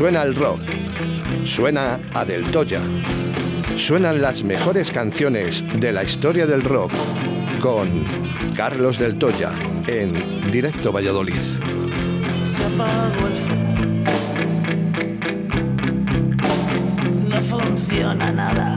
Suena el rock. Suena a Del Toya. Suenan las mejores canciones de la historia del rock con Carlos Del Toya en Directo Valladolid. Se apagó el fuego. No funciona nada.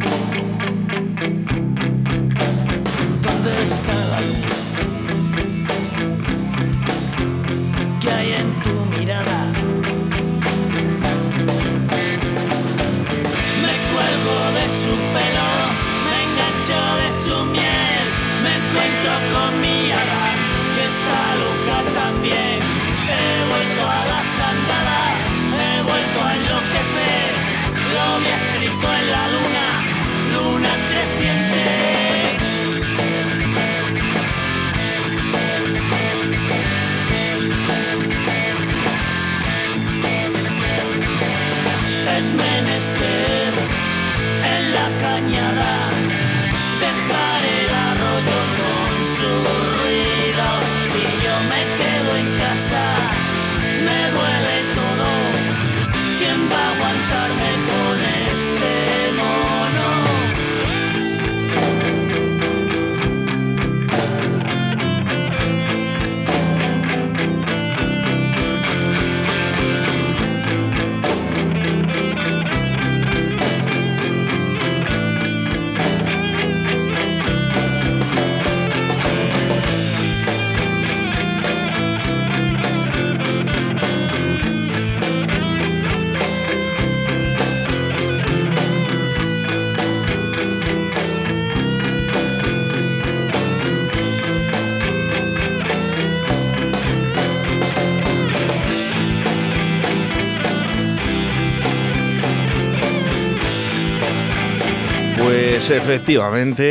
Efectivamente,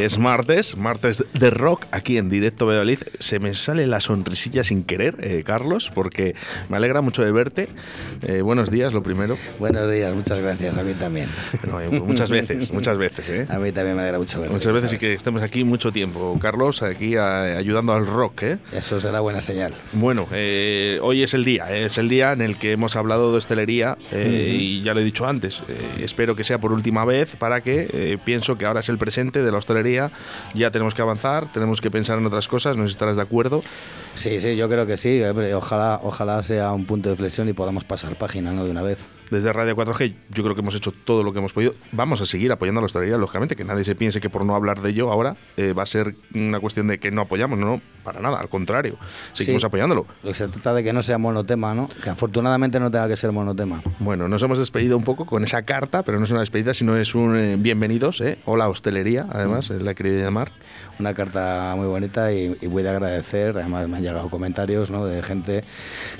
eh, es martes, martes de rock, aquí en Directo Valladolid. Se me sale la sonrisilla sin querer, eh, Carlos, porque me alegra mucho de verte. Eh, buenos días, lo primero. Buenos días, muchas gracias, a mí también. Eh, muchas veces, muchas veces, ¿eh? A mí también me alegra mucho verte. Muchas veces y que estemos aquí mucho tiempo, Carlos, aquí a- ayudando al rock, ¿eh? Eso será buena señal. Bueno, eh, hoy es el día, es el día en el que hemos hablado de hostelería eh, y ya lo he dicho antes, espero que sea por última vez para que pienso que ahora es el presente de la hostelería, ya tenemos que avanzar, tenemos que pensar en otras cosas, no sé si estarás de acuerdo. Sí, sí, yo creo que sí. Ojalá, ojalá sea un punto de flexión y podamos pasar página, ¿no? De una vez. Desde Radio 4G yo creo que hemos hecho todo lo que hemos podido. Vamos a seguir apoyando a la hostelería, lógicamente, que nadie se piense que por no hablar de ello ahora eh, va a ser una cuestión de que no apoyamos, no, no, para nada, al contrario, seguimos Sí. apoyándolo. Lo que se trata de que no sea monotema, ¿no? Que afortunadamente no tenga que ser monotema. Bueno, nos hemos despedido un poco con esa carta, pero no es una despedida, sino es un eh, bienvenidos, ¿eh? Hola hostelería, además, eh, la he querido llamar. Una carta muy bonita y, y voy de agradecer. Además me han llegado comentarios ¿no? de gente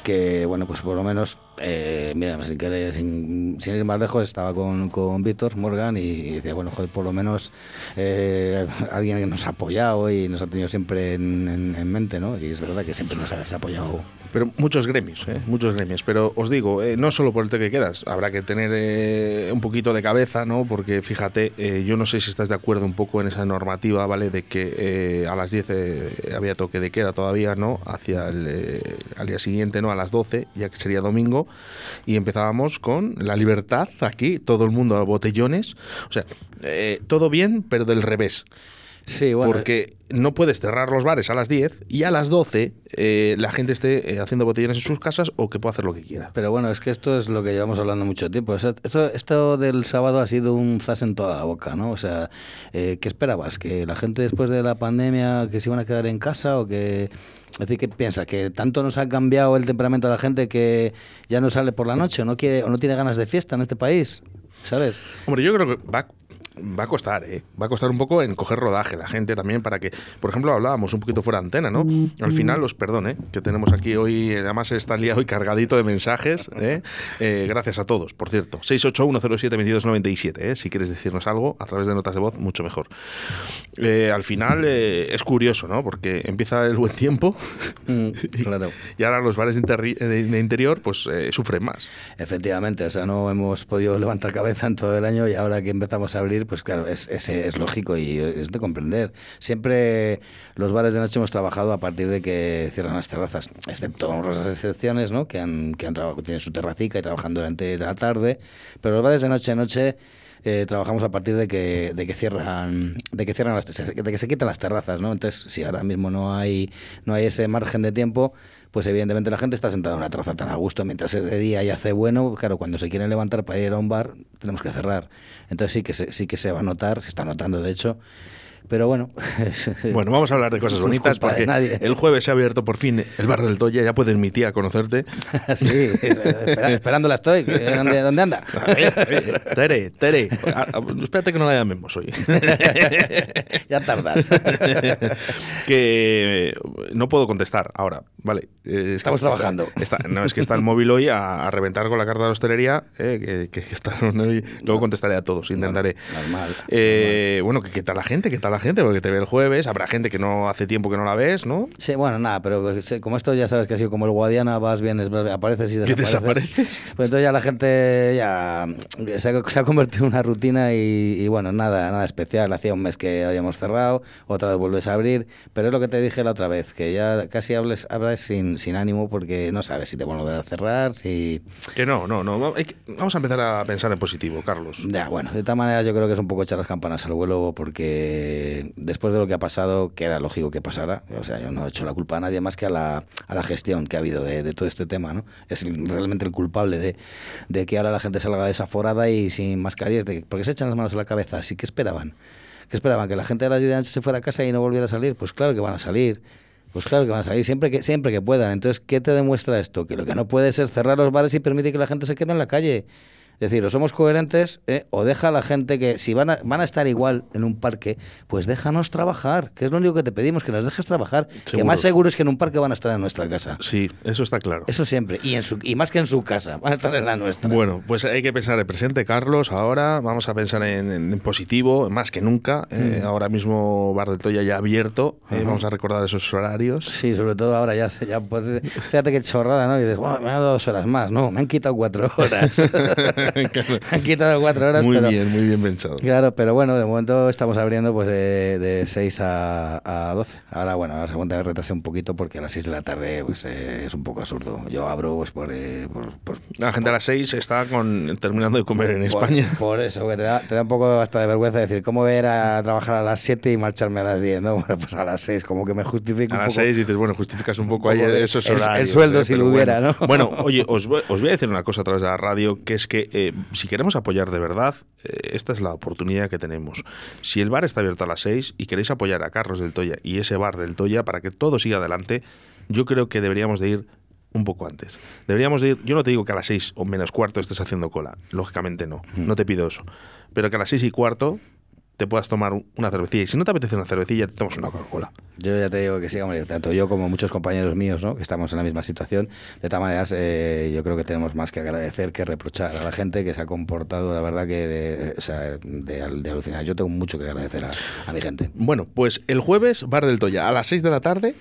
que, bueno, pues por lo menos, eh, mira, sin, querer, sin, sin ir más lejos, estaba con, con Víctor Morgan y decía, bueno, joder, por lo menos eh, alguien que nos ha apoyado y nos ha tenido siempre en, en- en mente, ¿no? Y es verdad que siempre nos has apoyado. Pero muchos gremios, ¿eh? muchos gremios. Pero os digo, eh, no solo por el toque que quedas, habrá que tener eh, un poquito de cabeza, ¿no? Porque fíjate, eh, yo no sé si estás de acuerdo un poco en esa normativa, ¿vale? De que a las 10 eh, había toque de queda todavía, ¿no? Hacia el al día siguiente, ¿no? A las 12, ya que sería domingo. Y empezábamos con la libertad aquí, todo el mundo a botellones. O sea, todo bien, pero del revés. Sí, bueno, Porque no puedes cerrar los bares a las 10 y a las 12 eh, la gente esté eh, haciendo botellones en sus casas o que pueda hacer lo que quiera. Pero bueno, es que esto es lo que llevamos hablando mucho tiempo. Esto, esto del sábado ha sido un zas en toda la boca, ¿no? O sea, eh, ¿qué esperabas? ¿Que la gente después de la pandemia que se iban a quedar en casa o que... Es decir, ¿qué piensas? ¿Que tanto nos ha cambiado el temperamento de la gente que ya no sale por la noche o no, quiere, o no tiene ganas de fiesta en este país? ¿Sabes? Hombre, yo creo que va, va a costar, ¿eh? Va a costar un poco en coger rodaje la gente también para que, por ejemplo, hablábamos un poquito fuera de antena, ¿no? Al final, os perdón, ¿eh? Que tenemos aquí hoy, eh, además está el día hoy cargadito de mensajes, ¿eh? Eh, gracias a todos, por cierto. 681072297, ¿eh? Si quieres decirnos algo a través de notas de voz, mucho mejor. Eh, al final eh, es curioso, ¿no? Porque empieza el buen tiempo Mm, claro. y ahora los bares de, interri- de- de interior pues eh, sufren más. Efectivamente, o sea, no hemos podido levantar cabeza en todo el año y ahora que empezamos a abrir, pues claro, es, es, es lógico y es de comprender. Siempre los bares de noche hemos trabajado a partir de que cierran las terrazas, excepto las excepciones, ¿no? Que han, que han trabajado, tienen su terracica y trabajan durante la tarde, pero los bares de noche a noche eh, trabajamos a partir de que, de que cierran, de que cierran las, de que se quitan las terrazas, ¿no? Entonces, si ahora mismo no hay, no hay ese margen de tiempo, pues evidentemente la gente está sentada en una terraza tan a gusto mientras es de día y hace bueno, claro, cuando se quieren levantar para ir a un bar, tenemos que cerrar. Entonces sí que se, sí que se va a notar, se está notando de hecho, pero bueno. Bueno, vamos a hablar de cosas bonitas porque nadie. el jueves se ha abierto por fin el bar del Toya. Ya puedes mi tía conocerte. sí, espera- esperándola estoy. ¿Dónde, dónde anda? A ver, Tere, Tere, a- espérate que no la llamemos hoy. ya tardas. que eh, no puedo contestar ahora, vale. Eh, es Estamos trabajando. está- no, es que está el móvil hoy a, a reventar con la carta de la hostelería. eh, que, que- que está. Luego contestaré a todos, intentaré. Normal. Eh, bueno, qué tal la gente, qué tal la gente, porque te ve el jueves, habrá gente que no hace tiempo que no la ves, ¿no? Sí, bueno, nada, pero como esto ya sabes que ha sido como el Guadiana, vas, vienes, apareces y desapareces. desapareces. Pues entonces ya la gente ya se ha, se ha convertido en una rutina y, y bueno, nada, nada especial. Hacía un mes que habíamos cerrado, otra vez vuelves a abrir, pero es lo que te dije la otra vez, que ya casi hables, hablas sin, sin ánimo porque no sabes si te van a volver a cerrar, si... Que no, no, no. que- vamos a empezar a pensar en positivo, Carlos. Ya, bueno, de todas maneras yo creo que es un poco echar las campanas al vuelo porque después de lo que ha pasado, que era lógico que pasara, o sea, yo no he hecho la culpa a nadie más que a la, a la gestión que ha habido de, todo este tema, ¿no? Es realmente el culpable de, de que ahora la gente salga desaforada y sin mascarillas, de- porque se echan las manos a la cabeza, así que esperaban. ¿Qué esperaban? ¿Que la gente de las 10 de la noche se fuera a casa y no volviera a salir? Pues claro que van a salir. Pues claro que van a salir siempre que, siempre que puedan. Entonces, ¿qué te demuestra esto? Que lo que no puede ser cerrar los bares y permitir que la gente se quede en la calle. Es decir, o somos coherentes ¿eh? o deja a la gente que si van a, van a estar igual en un parque, pues déjanos trabajar, que es lo único que te pedimos, que nos dejes trabajar. Que más seguro es que en un parque van a estar en nuestra casa. Sí, eso está claro. Eso siempre. Y, en su, y más que en su casa, van a estar en la nuestra. Bueno, pues hay que pensar en presente, Carlos. Ahora vamos a pensar en, en positivo, más que nunca. Eh, ahora mismo Bar del Toya ya abierto. Eh. Vamos a recordar esos horarios. Sí, sobre todo ahora ya, se- ya puede- fíjate qué chorrada, ¿no? Y dices, "Buah, me han dado dos horas más. No, me han quitado cuatro horas. han quitado cuatro horas, muy pero... bien, muy bien pensado. Claro, pero bueno, de momento estamos abriendo pues de, de 6 a, a 12. Ahora, bueno, la segunda retrasé un poquito porque a las 6 de la tarde pues eh, es un poco absurdo. Yo abro pues por... eh, por- por- La gente a las seis está con, terminando de comer en España. Por, eso, que te da, te da un poco hasta de vergüenza decir, ¿cómo voy a ir a trabajar a las 7 y marcharme a las 10? No, bueno, pues a las 6, como que me justifico A un las poco. seis dices, bueno, justificas un poco ahí esos el- el horarios. sueldo eh, si lo hubiera, bueno. ¿no? Bueno, oye, os voy, os voy a decir una cosa a través de la radio, que es que eh, si queremos apoyar de verdad, eh, esta es la oportunidad que tenemos. Si el bar está abierto a las 6 y queréis apoyar a Carlos del Toya y ese bar del Toya para que todo siga adelante, yo creo que deberíamos de ir un poco antes. Deberíamos de ir, yo no te digo que a las 6 o menos cuarto estés haciendo cola, lógicamente no, no te pido eso, pero que a las 6 y cuarto te puedas tomar un- una cervecilla y si no te apetece una cervecilla, te tomas una Coca-Cola. Yo ya te digo que sí, hombre, tanto yo como muchos compañeros míos, ¿no? que estamos en la misma situación. De todas maneras, eh, yo creo que tenemos más que agradecer que reprochar a la gente que se ha comportado, la verdad, que de, o sea, de, de alucinar. Yo tengo mucho que agradecer a, a mi gente. Bueno, pues el jueves, Bar del Toya, a las 6 de la tarde,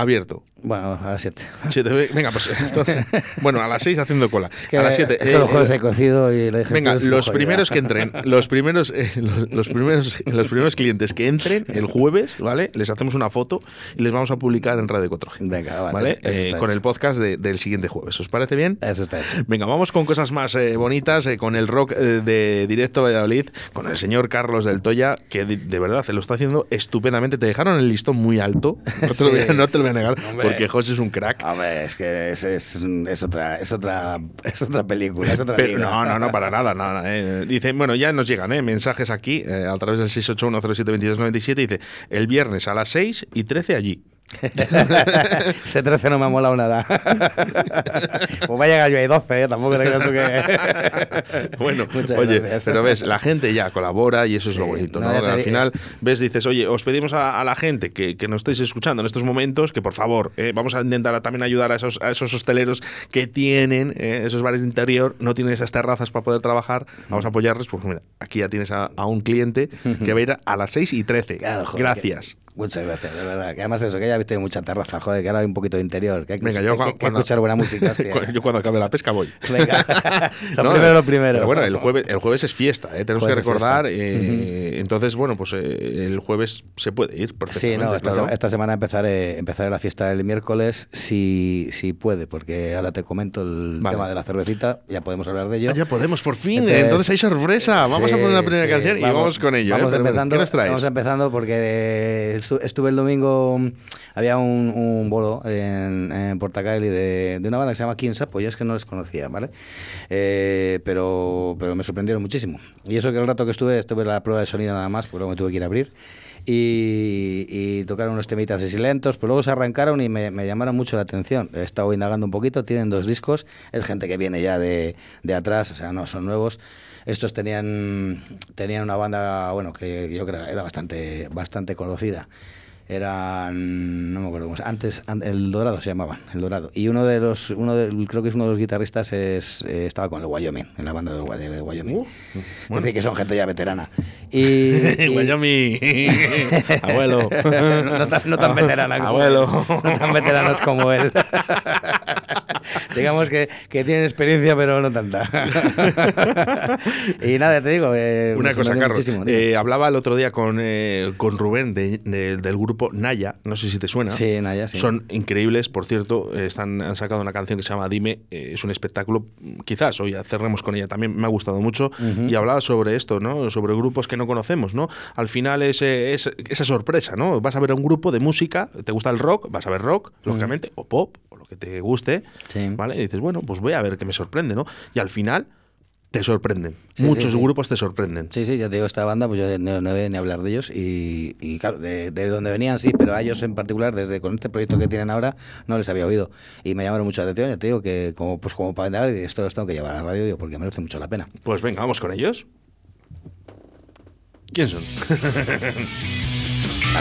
abierto. Bueno, a las 7. Siete, ve- venga, pues entonces, bueno, a las 6 haciendo cola. a las 7. Es que los jueves he cocido y le dije Venga, los primeros que entren, los primeros, eh, los, los primeros, los primeros clientes que entren el jueves, ¿vale? Les hacemos una foto y les vamos a publicar en Radio 4G. Venga, vale, ¿vale? eso- eso Eh, con hecho. el podcast de- del siguiente jueves. ¿Os parece bien? Eso está hecho. Venga, vamos con cosas más eh, bonitas, eh, con el rock eh, de Directo Valladolid, con el señor Carlos del Toya, que de, de verdad se lo está haciendo estupendamente. Te dejaron el listón muy alto, no te, lo, voy a, Sí, no te lo voy a negar, hombre. porque José es un crack. Hombre, es que es, es, es otra, es, otra, es otra película, es otra Pero liga. no, no, no, para nada. nada eh. Dice, bueno, ya nos llegan eh, mensajes aquí eh, a través del 681072297. Dice, el viernes a las 6 y 13 allí. Ese 13 no me ha molado nada. pues va a llegar yo ahí 12, ¿eh? tampoco te creas tú que. Bueno, Muchas oye, gracias. pero ves, la gente ya colabora y eso es lo bonito, no, Al final, ves, dices, oye, os pedimos a, a la gente que, que nos estéis escuchando en estos momentos que por favor, eh, vamos a intentar también ayudar a esos, a esos hosteleros que tienen eh, esos bares de interior, no tienen esas terrazas para poder trabajar, vamos a apoyarles, pues mira, aquí ya tienes a, a un cliente que va a ir a las 6 y 13. Claro, joder, Gracias. Muchas gracias, de verdad. Que además eso, que ya viste mucha terraza, joder, que ahora hay un poquito de interior. Que hay que, Venga, yo que- cua- que cuando- escuchar buena música. hostia. Yo cuando acabe la pesca voy. Venga, lo No, primero, lo primero. Pero bueno, el jueves, el jueves es fiesta, ¿eh? tenemos que Jueves recordar. eh, Entonces, bueno, pues eh, el jueves se puede ir Sí, perfectamente. no, esta, claro. sema- esta semana empezaré, empezaré la fiesta el miércoles si, si puede, porque ahora te comento el Vale. tema de la cervecita, ya podemos hablar de ello. Ah, ya podemos, por fin. Entonces- Entonces, hay sorpresa. Vamos a Sí, poner una primera sí, canción y vamos con ello. ¿eh? Vamos empezando, ¿Qué nos traes? vamos empezando porque eh, estu- estuve el domingo, había un, un bolo en, en Portacaeli de, de una banda que se llama King Sapo, yo es que no les conocía, ¿vale? Eh, pero, pero me sorprendieron muchísimo. Y eso que el rato que estuve, estuve en la prueba de sonido nada más, pues luego me tuve que ir a abrir. Y, y tocaron unos temitas así lentos, pero luego se arrancaron y me, me llamaron mucho la atención. He estado indagando un poquito, tienen dos discos, es gente que viene ya de, de atrás, o sea, no son nuevos. Estos tenían, tenían una banda, bueno, que yo creo que era bastante, bastante conocida. Eran, no me acuerdo cómo se antes, an- el Dorado se llamaban, el Dorado. Y uno de los, uno de, creo que es uno de los guitarristas, es, eh, estaba con el Wyoming, en la banda de, Wy- de Wyoming. Uh, decir, que son gente ya veterana. Y, y- Wyoming. Abuelo. no, tan, no tan veterana como Abuelo. él. No tan veteranos como él. Digamos que, que tienen experiencia, pero no tanta. y nada, te digo. eh, Una cosa, Carlos. eh, hablaba el otro día con, eh, con Rubén de- de- del grupo Naya. No sé si te suena. Sí, Naya, sí. Son increíbles, por cierto. Están, han sacado una canción que se llama Dime. es un espectáculo. Quizás hoy cerremos con ella. También me ha gustado mucho. Y hablaba sobre esto, ¿no? Sobre grupos que no conocemos, ¿no? Al final es, es esa sorpresa, ¿no? Vas a ver a un grupo de música. ¿Te gusta el rock? Vas a ver rock, lógicamente. O pop, o lo que te guste. Sí. ¿Vale? Y dices, bueno, pues voy a ver qué me sorprende, ¿no? Y al final. Te sorprenden. Sí, Muchos sí, sí. grupos te sorprenden. Sí, sí, ya te digo, esta banda, pues yo no, no voy ni a hablar de ellos. Y, y claro, de, de donde venían sí, pero a ellos en particular, desde con este proyecto que tienen ahora, no les había oído. Y me llamaron mucho la atención. Ya te digo que, como, pues como para y esto los tengo que llevar a la radio, digo, porque merece mucho la pena. Pues venga, vamos con ellos. ¿Quién son?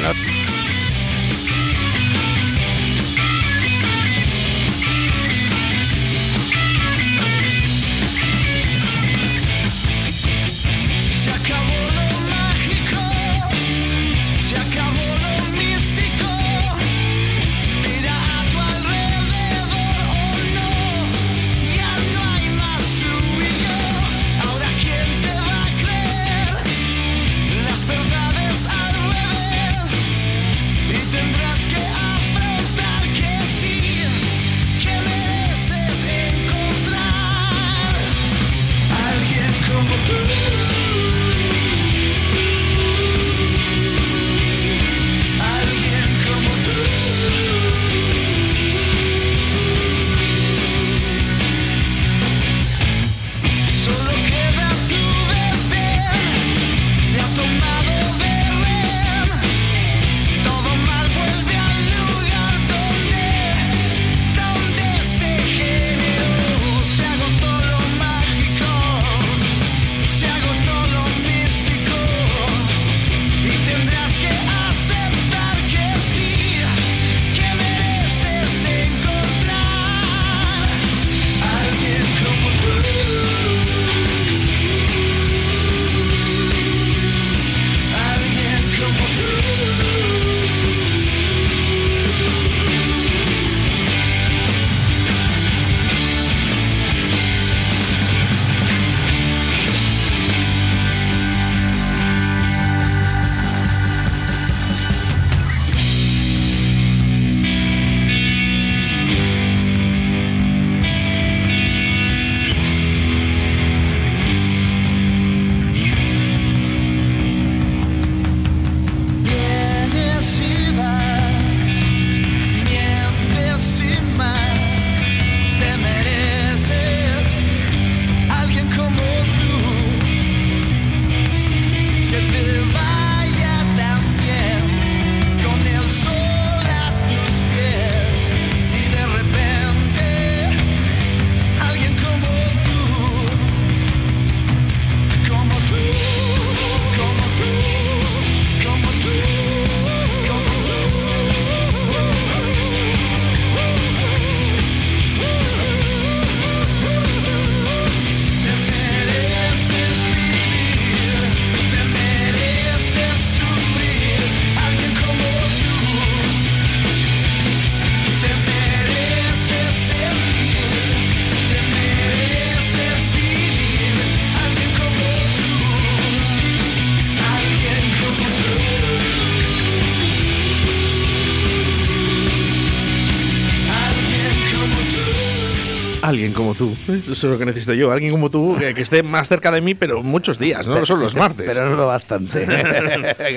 Alguien como tú. Eso es lo que necesito yo. Alguien como tú que, que esté más cerca de mí, pero muchos días, no solo los martes. Pero no lo bastante.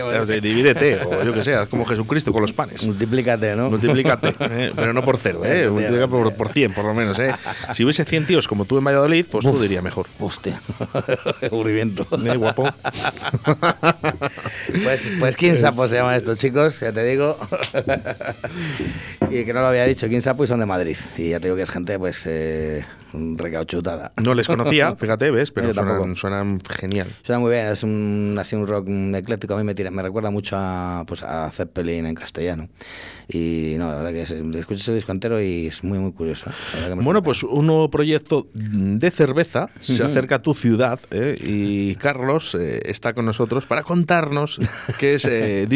O sea, divídete, o yo que haz como Jesucristo con los panes. Multiplícate, ¿no? Multiplícate, ¿eh? pero no por cero, ¿eh? multiplica por, por 100 por lo menos. ¿eh? Si hubiese 100 tíos como tú en Valladolid, pues tú diría mejor. Hostia. Aburrimiento. ¿Eh, guapo? Pues, pues Kinsapo se llaman estos chicos, ya te digo. y que no lo había dicho, Kinsapo y son de Madrid. Y ya te digo que es gente, pues, eh, eh, recauchutada. No les conocía, fíjate, ¿ves? Pero suenan, suenan genial. Suena muy bien, es un, así un rock ecléctico. A mí me, tira- me recuerda mucho a, pues, a Zeppelin en castellano. Y no, la verdad que es, escuchas el disco entero y es muy, muy curioso. Bueno, pues un nuevo proyecto de cerveza se acerca a tu ciudad ¿eh? y Carlos eh, está con nosotros para contarnos qué es eh.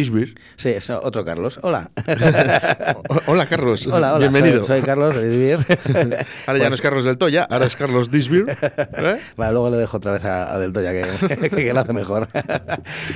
Sí, es otro Carlos. Hola. Hola, Carlos. hola, hola. Bienvenido. Soy, soy Carlos de Vivir. Ahora ya no es Carlos del Toya, ahora es Carlos This Beer. ¿eh? Vale, luego le dejo otra vez a, a Del Toya, que, que lo hace mejor.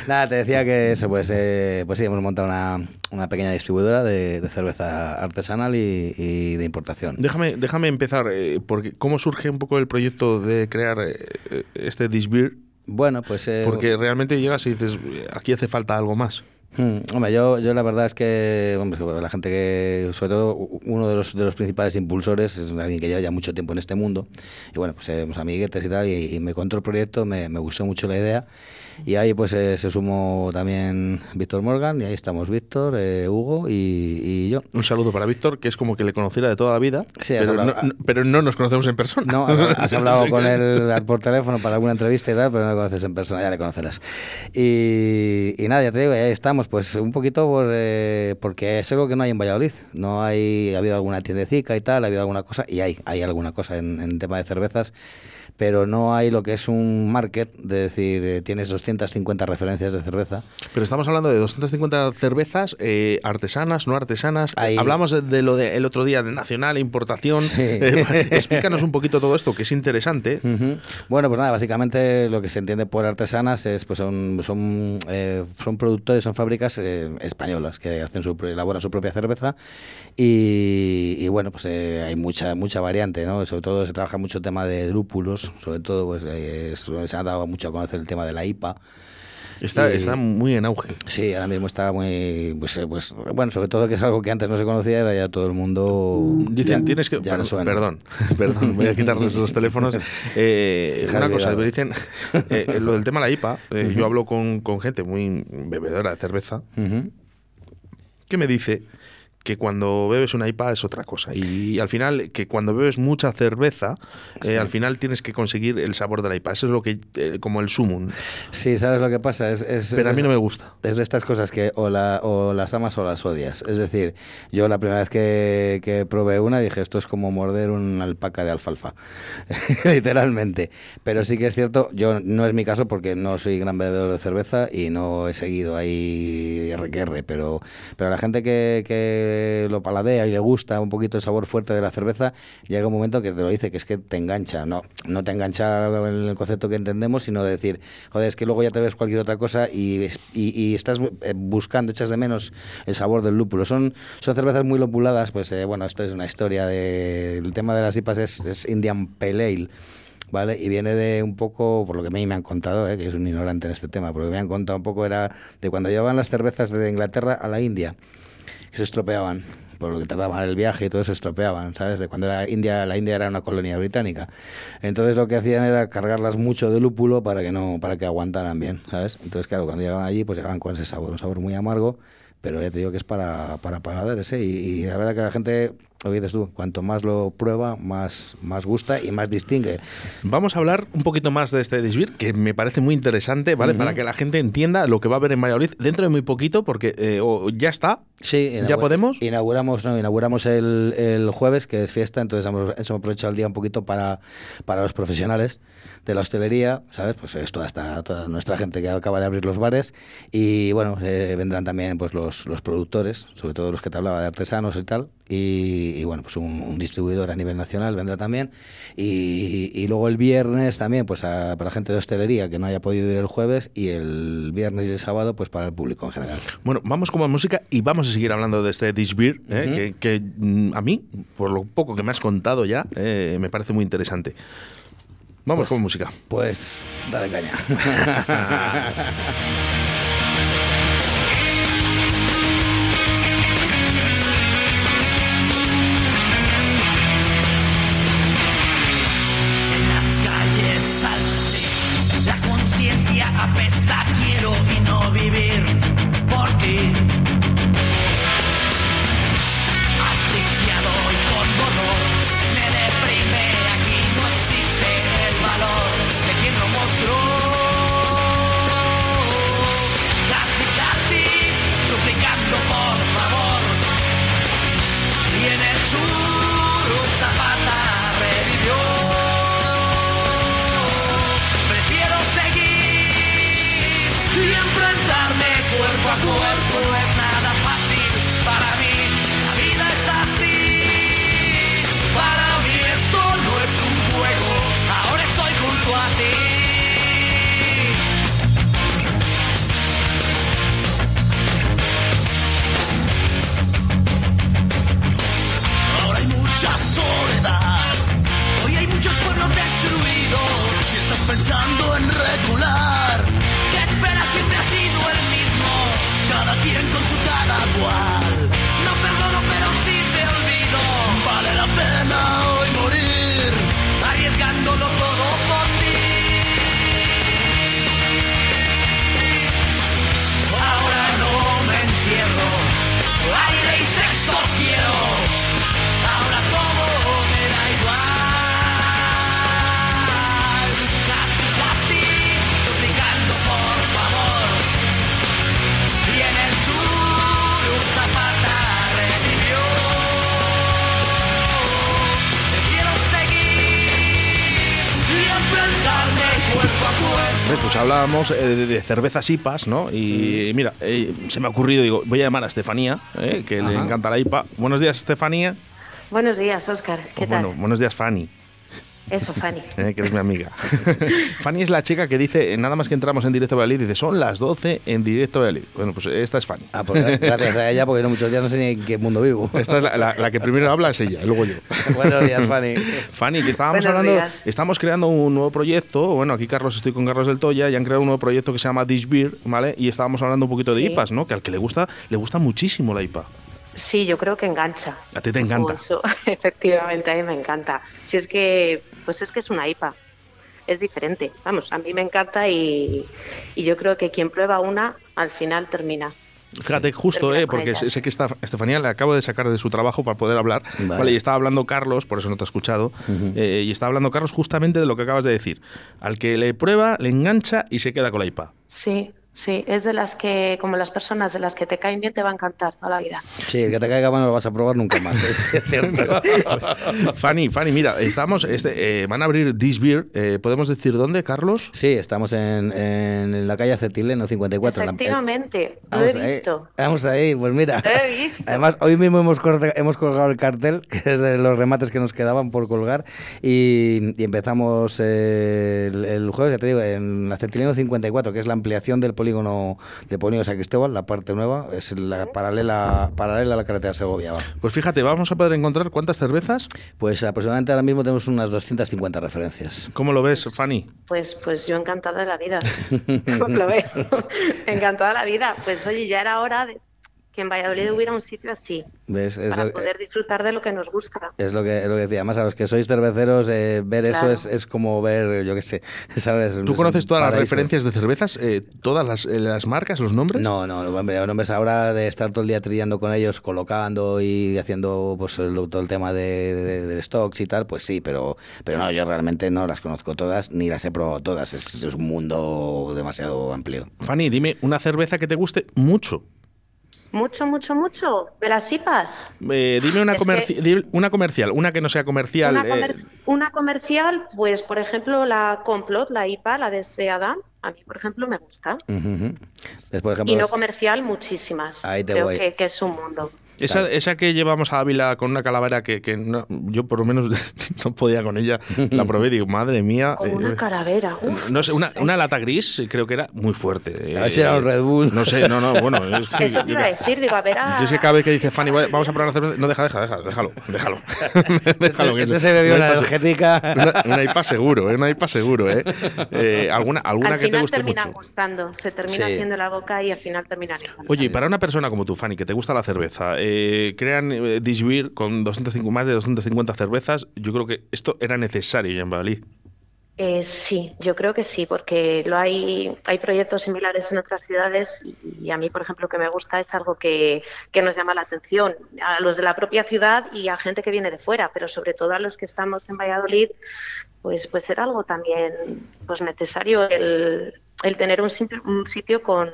Nada, te decía que eso, pues, eh, pues sí, hemos montado una, una pequeña distribuidora de, de cerveza artesanal y, y de importación. Déjame, déjame empezar, eh, porque ¿cómo surge un poco el proyecto de crear eh, este This Beer? Bueno, pues... eh, Porque realmente llegas y dices, aquí hace falta algo más. Hmm, Hombre, yo, yo la verdad es que hombre, la gente que, sobre todo uno de los, de los principales impulsores es alguien que lleva ya mucho tiempo en este mundo y bueno, pues somos amiguetes y tal y, y me contó el proyecto, me, me gustó mucho la idea y ahí pues eh, se sumó también Víctor Morgan y ahí estamos Víctor, eh, Hugo y, y yo. Un saludo para Víctor, que es como que le conociera de toda la vida, Sí, pero, no, hablado- no- pero no nos conocemos en persona. No, has hablado con él por teléfono para alguna entrevista y tal, pero no le conoces en persona, ya le conocerás. Y, y nada, ya te digo, ahí estamos, pues un poquito por, eh, porque es algo que no hay en Valladolid. No hay, ha habido alguna tiendecica y tal, ha habido alguna cosa, y hay, hay alguna cosa en, en tema de cervezas, pero no hay lo que es un market, de decir, eh, tienes 250 referencias de cerveza. Pero estamos hablando de 250 cervezas eh, artesanas, no artesanas. Ahí. Hablamos de, de lo del otro día de nacional, importación. Sí. Eh, explícanos un poquito todo esto, que es interesante. Bueno, pues nada, básicamente lo que se entiende por artesanas es pues son son, eh, son productores, son fábricas eh, españolas que hacen su elaboran su propia cerveza y, y bueno, pues eh, hay mucha mucha variante, ¿no? Sobre todo se trabaja mucho el tema de sobre todo pues eh, se ha dado mucho a conocer el tema de la IPA. Está, está muy en auge. Sí, ahora mismo está muy pues, eh, pues bueno, sobre todo que es algo que antes no se conocía, era ya todo el mundo Dicen, ya- tienes que. ya le per- suena. perdón, perdón, voy a quitarles los teléfonos. Eh, una cosa, olvidado. dicen, eh, lo del tema de la IPA, eh, yo hablo con, con gente muy bebedora de cerveza Ujú. que me dice que cuando bebes una IPA es otra cosa. Y, al final, que cuando bebes mucha cerveza, eh, al final tienes que conseguir el sabor de la IPA. Eso es lo que, eh, como el sumum. Sí, ¿sabes lo que pasa? Es, es- Pero a mí es- no me gusta. Es de estas cosas que o, la, o las amas o las odias. Es decir, yo la primera vez que, que probé una dije, esto es como morder una alpaca de alfalfa, literalmente. Pero sí que es cierto, yo no es mi caso porque no soy gran bebedor de cerveza y no he seguido ahí RQR, pero, pero la gente que, que lo paladea y le gusta un poquito el sabor fuerte de la cerveza, llega un momento que te lo dice, que es que te engancha. No, no te engancha en el concepto que entendemos, sino de decir, joder, es que luego ya te ves cualquier otra cosa y, es- y, y estás eh, buscando, echas de menos el sabor del lúpulo. Son, son cervezas muy lupuladas, pues eh, bueno, esto es una historia de... El tema de las IPAs es, Indian Pale Ale. ¿Vale? Y viene de un poco, por lo que a mí me han contado, ¿eh? que es un ignorante en este tema, porque me han contado un poco era de cuando llevaban las cervezas de Inglaterra a la India, que se estropeaban, por lo que tardaban el viaje y todo se estropeaban, ¿sabes? De cuando India, la India era una colonia británica. Entonces lo que hacían era cargarlas mucho de lúpulo para que no, para que aguantaran bien, ¿sabes? Entonces, claro, cuando llegaban allí, pues llegaban con ese sabor, un sabor muy amargo, pero ya te digo que es para, para ¿eh? Y, y la verdad que la gente, lo que dices tú, cuanto más lo prueba, más, más gusta y más distingue. Vamos a hablar un poquito más de este Disbir, que me parece muy interesante, ¿vale? Para que la gente entienda lo que va a haber en Valladolid dentro de muy poquito, porque eh, o ya está. Sí, ¿Ya podemos? Inauguramos, no, inauguramos el, el jueves, que es fiesta, entonces hemos, hemos aprovechado el día un poquito para, para los profesionales de la hostelería, ¿sabes? Pues es toda, esta, toda nuestra gente que acaba de abrir los bares y bueno, eh, vendrán también pues los, los productores, sobre todo los que te hablaba de artesanos y tal, y, y, bueno, pues un, un, distribuidor a nivel nacional vendrá también. Y, y luego el viernes también, pues a, para la gente de hostelería que no haya podido ir el jueves y el viernes y el sábado, pues para el público en general. Bueno, vamos con más música y vamos a seguir hablando de este Dish Beer, eh, uh -huh. que, que, mm, a mí, por lo poco que me has contado ya, eh, me parece muy interesante. Vamos pues, con música. Pues dale caña. apesta, quiero y no vivir hablábamos eh, de, de, cervezas IPAs, ¿no? Y mira, eh, se me ha ocurrido, digo, voy a llamar a Estefanía, eh, que Ajá. le encanta la IPA. Buenos días, Estefanía. Buenos días, Oscar. ¿Qué tal? Bueno, buenos días, Fanny. Eso, Fanny. Eh, que eres mi amiga. Fanny es la chica que dice, nada más que entramos en directo Valladolid, dice, son las 12 en directo Valladolid. Bueno, pues esta es Fanny. Ah, pues gracias a ella, porque no muchos días no sé ni en qué mundo vivo. Esta es la, la, la que primero habla, es ella, y luego yo. Buenos días, Fanny. Fanny, que estábamos Buenos hablando, días. estamos creando un nuevo proyecto. Bueno, aquí Carlos, estoy con Carlos del Toya y han creado un nuevo proyecto que se llama Dish Beer, ¿vale? Y estábamos hablando un poquito de. IPAs, ¿no? Que al que le gusta, le gusta muchísimo la IPA. Sí, yo creo que engancha. A ti te encanta. Eso, efectivamente, a mí me encanta. Si es que, pues es que es una IPA. Es diferente. Vamos, a mí me encanta y, y yo creo que quien prueba una, al final termina. Fíjate, justo, eh, porque ellas. sé, que esta, Estefanía le acabo de sacar de su trabajo para poder hablar. Vale. Vale. y estaba hablando Carlos, por eso no te he escuchado, eh, y estaba hablando Carlos justamente de lo que acabas de decir. Al que le prueba, le engancha y se queda con la IPA. Sí, sí, es de las que, como las personas de las que te caen bien, te va a encantar toda la vida. Sí, el que te caiga mal no lo vas a probar nunca más. Es cierto. Fanny, Fanny, mira, estamos, este, eh, van a abrir This Beer. eh, ¿Podemos decir dónde, Carlos? Sí, estamos en, en la calle Acetileno 54. en la- Efectivamente, lo he ahí, visto. vamos ahí, pues mira. Lo he visto. Además, hoy mismo hemos, corta- hemos colgado el cartel, que es de los remates que nos quedaban por colgar, y, y empezamos eh, el, el jueves, ya te digo, en Acetileno 54, que es la ampliación del polígono de Polígono San Cristóbal, la parte nueva, es la paralela, paralela a la carretera Segovia. va. Pues fíjate, vamos a poder encontrar cuántas cervezas. Pues aproximadamente ahora mismo tenemos unas 250 referencias. ¿Cómo lo ves, Fanny? Pues, pues yo encantada de la vida. ¿Cómo lo veo? encantada de la vida. Pues oye, ya era hora de que en Valladolid hubiera un sitio así, ¿Ves? Es para lo- poder disfrutar de lo que nos gusta. Es lo que, es lo que decía. Además, a los que sois cerveceros, eh, ver Claro. eso es, es como ver, yo qué sé, ¿sabes? ¿Tú Es conoces todas las referencias de cervezas? eh, ¿Todas las, eh, las marcas, los nombres? No, no, no, hombre, no ves ahora de estar todo el día trillando con ellos, colocando y haciendo pues el- todo el tema de, de, de stocks y tal, pues sí, pero, pero no, yo realmente no las conozco todas ni las he probado todas. Es, es un mundo demasiado amplio. Fanny, dime una cerveza que te guste mucho. Mucho, mucho, mucho. ¿De las IPAs? Eh, dime una, comerci- que- una comercial, una que no sea comercial. Una, eh, una comercial, pues por ejemplo la Complot, la IPA, la de este Adam, a mí por ejemplo me gusta. Después, ejemplo, Y no comercial, muchísimas. Ahí te Creo voy. que, que es un mundo. Esa, esa que llevamos a Ávila con una calavera que, que no- yo por lo menos no podía con ella, la probé y digo, madre mía. Con eh, una calavera. uf. no sé, una, una lata gris creo que era muy fuerte. A ver si era un Red Bull. No sé, no, no, bueno. Es que, Eso te iba a decir, digo, a ver. yo sé que cada vez que dice Fanny, "Voy- vamos a probar una cerveza. No, deja, deja, deja, déjalo, déjalo. déjalo que Este es- se bebió una energética. Una, una IPA seguro, ¿eh? una IPA seguro, ¿eh? Eh, alguna alguna al que te final guste termina mucho. gustando, se termina Sí. haciendo la boca y al final termina. Oye, y para una persona como tú, Fanny, que te gusta la cerveza, eh, crean eh, This Beer con 250, más de 250 cervezas, yo creo que esto era necesario ya en Valladolid. Eh, sí, yo creo que sí, porque lo hay, hay proyectos similares en otras ciudades y, y a mí, por ejemplo, que me gusta es algo que, que nos llama la atención a los de la propia ciudad y a gente que viene de fuera, pero sobre todo a los que estamos en Valladolid, pues, pues era algo también pues necesario el, el tener un sitio, un sitio con,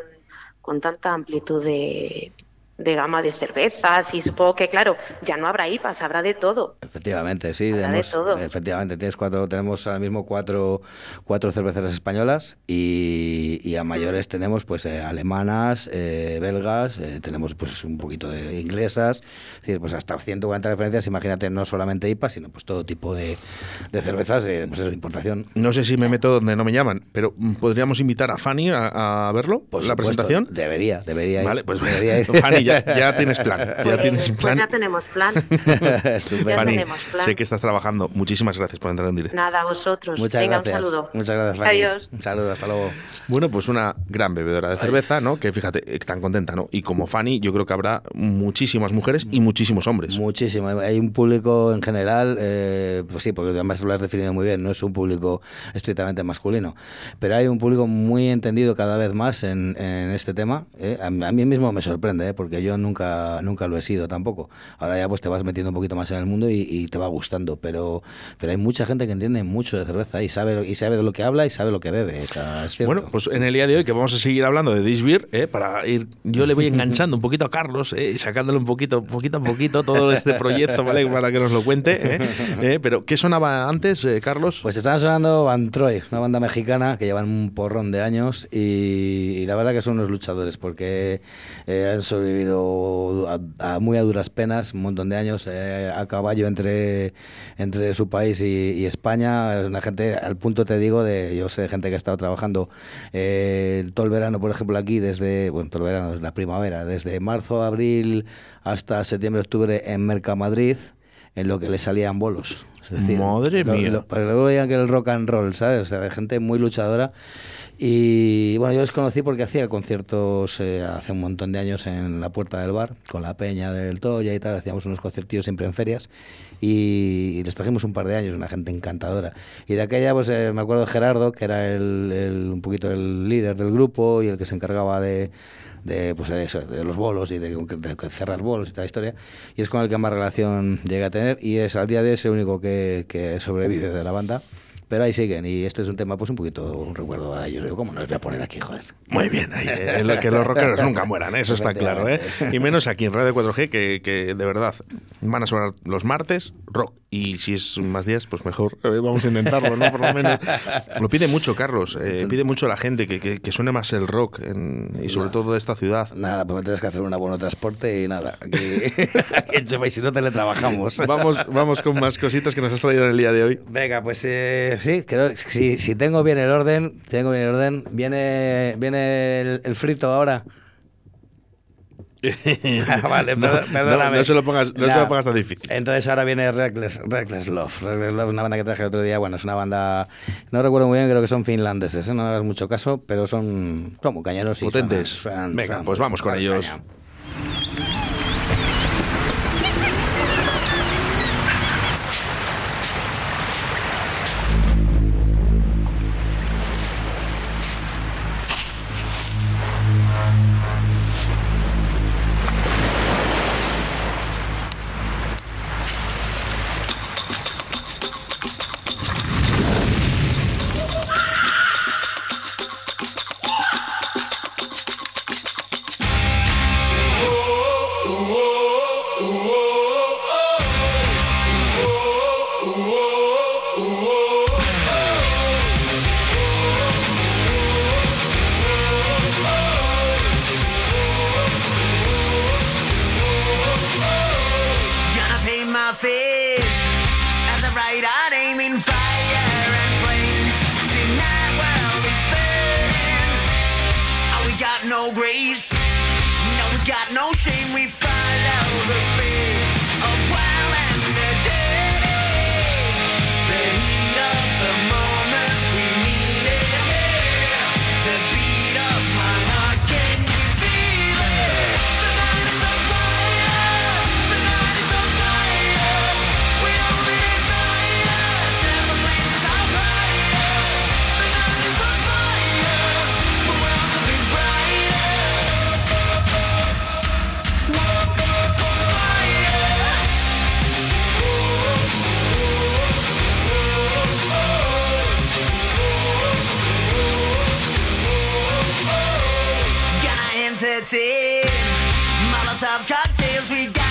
con tanta amplitud de, de gama de cervezas y supongo que, claro, ya no habrá IPAs, habrá de todo. Efectivamente, sí, Habrá de tenemos, todo. efectivamente, tienes cuatro, tenemos ahora mismo cuatro, cuatro cerveceras españolas y, y a mayores tenemos pues eh, alemanas, eh, belgas, eh, tenemos pues un poquito de inglesas, es decir, pues hasta 140 referencias, imagínate, no solamente IPA, sino pues todo tipo de, de cervezas, eh, pues eso, importación. No sé si me meto donde no me llaman, pero mm, ¿podríamos invitar a Fanny a, a verlo? Por la supuesto, presentación. Debería, debería ir. Vale, pues debería ir. Fanny, ya, ya tienes plan. Ya Pues- tienes pues plan. ya tenemos plan. Ya Fanny, tenemos plan. sé que estás trabajando. Muchísimas gracias por entrar en directo. Nada, a vosotros. Muchas Venga, gracias. un saludo. Muchas gracias, Fanny. Adiós. Un saludo, hasta luego. Bueno, pues una gran bebedora de cerveza, ¿no? Que fíjate, eh, tan contenta, ¿no? Y como Fanny, yo creo que habrá muchísimas mujeres y muchísimos hombres. Muchísimo. Hay un público en general, eh, pues sí, porque además lo has definido muy bien, no es un público estrictamente masculino, pero hay un público muy entendido cada vez más en, en este tema. ¿eh? A, mí- a mí mismo me sorprende, ¿eh? porque yo nunca, nunca lo he sido tampoco. Ahora ya pues te vas metiendo un poquito más en el mundo y, y te va gustando, pero, pero hay mucha gente que entiende mucho de cerveza y sabe, y sabe de lo que habla y sabe lo que bebe. o sea, es. Bueno, pues en el día de hoy que vamos a seguir hablando de This Beer, ¿eh? para ir, yo le voy enganchando un poquito a Carlos, ¿eh? y sacándole un poquito, poquito a poquito todo este proyecto, ¿vale? Para que nos lo cuente. ¿eh? ¿Eh? Pero, ¿qué sonaba antes, eh, Carlos? Pues estaban sonando Van Troy, una banda mexicana que llevan un porrón de años y, y la verdad que son unos luchadores porque eh, han sobrevivido a, a muy a duras penas, un montón de años eh, a caballo entre, entre su país y, y España. Es Una gente, al punto te digo, de yo sé gente que ha estado trabajando eh, todo el verano, por ejemplo, aquí, desde, bueno, todo el verano, desde la primavera, desde marzo, abril hasta septiembre, octubre en Mercamadrid, en lo que le salían bolos. Es decir, Madre lo- mía. lo- pero luego digan que el rock and roll, ¿sabes? O sea, de gente muy luchadora. Y bueno, yo les conocí porque hacía conciertos eh, hace un montón de años en la puerta del bar, con la peña del Toya y tal. Hacíamos unos conciertillos siempre en ferias. Y, les trajimos un par de años, una gente encantadora. Y de aquella, pues eh, me acuerdo de Gerardo, que era el, un poquito el líder del grupo y el que se encargaba de, de, pues de, los bolos y de, cerrar bolos y toda la historia. Y es con el que más relación llegué a tener y es al día de hoy el único que, que sobrevive de la banda. Pero ahí siguen y este es un tema pues un poquito un recuerdo a ellos. Digo, ¿cómo no les voy a poner aquí, joder? Muy bien, ahí, eh, lo que los rockeros nunca mueran, eso está claro, ¿eh? Y menos aquí en Radio 4G, que, que de verdad van a sonar los martes rock. Y si es más días, pues mejor. Eh, vamos a intentarlo, ¿no? Por lo menos. Lo pide mucho, Carlos. eh, pide mucho la gente que, que- que suene más el rock en- y sobre todo de esta ciudad. Nada, pues me tienes que hacer un abono transporte y nada. Aquí, aquí en Chapa, y si no, teletrabajamos. Vamos, vamos con más cositas que nos has traído en el día de hoy. Venga, pues eh, sí, creo que si, si tengo bien el orden, tengo bien el orden, viene, viene el, el frito ahora. vale, No, perd- no, perdóname. no se lo pongas, no se lo pongas tan difícil. Entonces ahora viene Reckless, Reckless Love. Reckless Love es una banda que traje el otro día. Bueno, es una banda, no recuerdo muy bien, creo que son finlandeses, ¿eh? no hagas mucho caso, pero son como cañeros y Potentes. suenan- Venga, suenan pues muy vamos con ellos. Caña. No grace. No, we got no shame. We follow the fate entertain Molotov cocktails, we got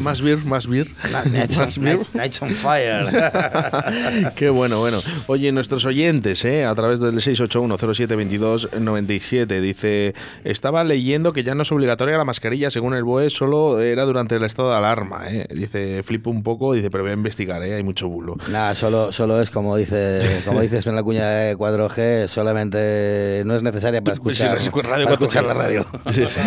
Más beer, más beer. Nights, Más on, beer. Nights- Nights on Fire. Qué bueno, bueno. Oye, nuestros oyentes, ¿eh? a través del 681-0722-97, dice, estaba leyendo que ya no es obligatoria la mascarilla según el BOE, solo era durante el estado de alarma. ¿eh? Dice, flipo un poco, dice, pero voy a investigar, ¿eh? hay mucho bulo. Nada, solo, solo es como dice, como dices en la cuña de 4G, solamente no es necesaria para escuchar, Sí, radio para 4G. escuchar la radio. Sí, sí.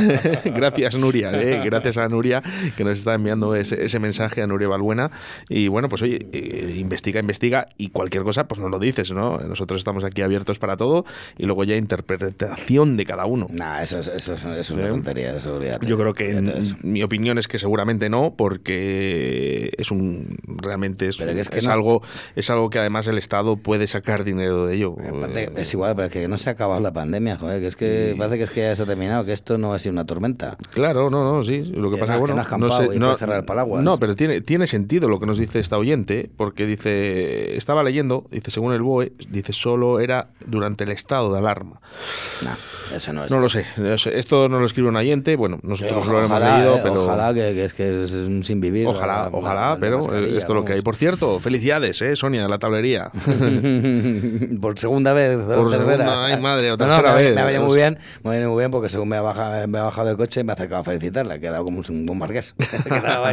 Gracias, Nuria. ¿eh? Gracias a Nuria que nos está enviando ese, ese mensaje a Nuria Balbuena. Y bueno, pues oye, eh, investiga, investiga y cualquier cosa, pues nos lo dices, ¿no? Nosotros estamos aquí abiertos para todo y luego ya interpretación de cada uno. Nah, eso es, eso es, eso es una ¿Eh? tontería, eso. Yo creo que en- mi opinión es que seguramente no, porque es un realmente es, es que es no- algo es algo que además el Estado puede sacar dinero de ello. Aparte, es igual, pero que no se ha acabado la pandemia, joder, que es que parece que es que ya se ha terminado, que esto no ha sido una tormenta. Claro, no, no, sí. Lo que Que pasa no- es que bueno, no campado y puedes cerrar el paraguas. No, pero tiene, tiene sentido lo que nos dice esta oyente, porque dice, estaba leyendo, dice, según el BOE, dice, solo era durante el estado de alarma. No, eso no es. No lo sé, no esto no lo escribe un oyente, bueno, nosotros lo hemos leído, eh, pero... ojalá que, que es que es un sin vivir. Ojalá, la- ojalá, la pero eh, esto es lo que hay. Por cierto, felicidades, eh, Sonia, de la tablería. Por segunda vez. o Por tercera. segunda, ay, madre, o No, no, tercera ha- vez. Me ha venido muy bien, me ha venido muy bien porque según me ha bajado, me ha bajado del coche me ha acercado a felicitarla. He quedado como un, un marqués.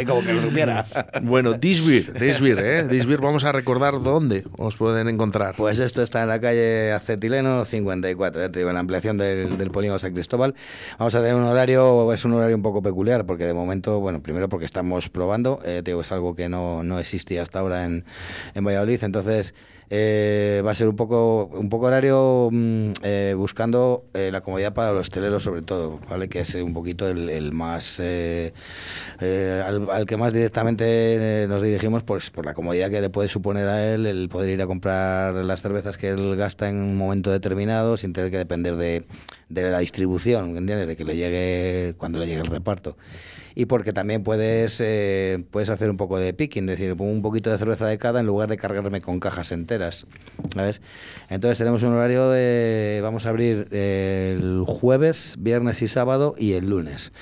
Como que lo supiera. bueno, Disbir, Disbir, eh. Disbir, vamos a recordar dónde os pueden encontrar. Pues esto está en la calle Acetileno 54, ya te digo, en la ampliación del, del polígono San Cristóbal. Vamos a tener un horario, es un horario un poco peculiar, porque de momento, bueno, primero porque estamos probando, eh, te digo, es algo que no, no existía hasta ahora en, en Valladolid, entonces eh, va a ser un poco, un poco horario mm, eh, buscando eh, la comodidad para los hosteleros sobre todo, ¿vale? Que es un poquito el, el más, eh, eh, al, al que más directamente eh, nos dirigimos, pues por la comodidad que le puede suponer a él el poder ir a comprar las cervezas que él gasta en un momento determinado sin tener que depender de, de la distribución, ¿entiendes? De que le llegue cuando le llegue el reparto. Y porque también puedes, eh, puedes hacer un poco de picking, es decir, un poquito de cerveza de cada en lugar de cargarme con cajas enteras. ¿sabes? Entonces tenemos un horario de, vamos a abrir el jueves, viernes y sábado y el lunes.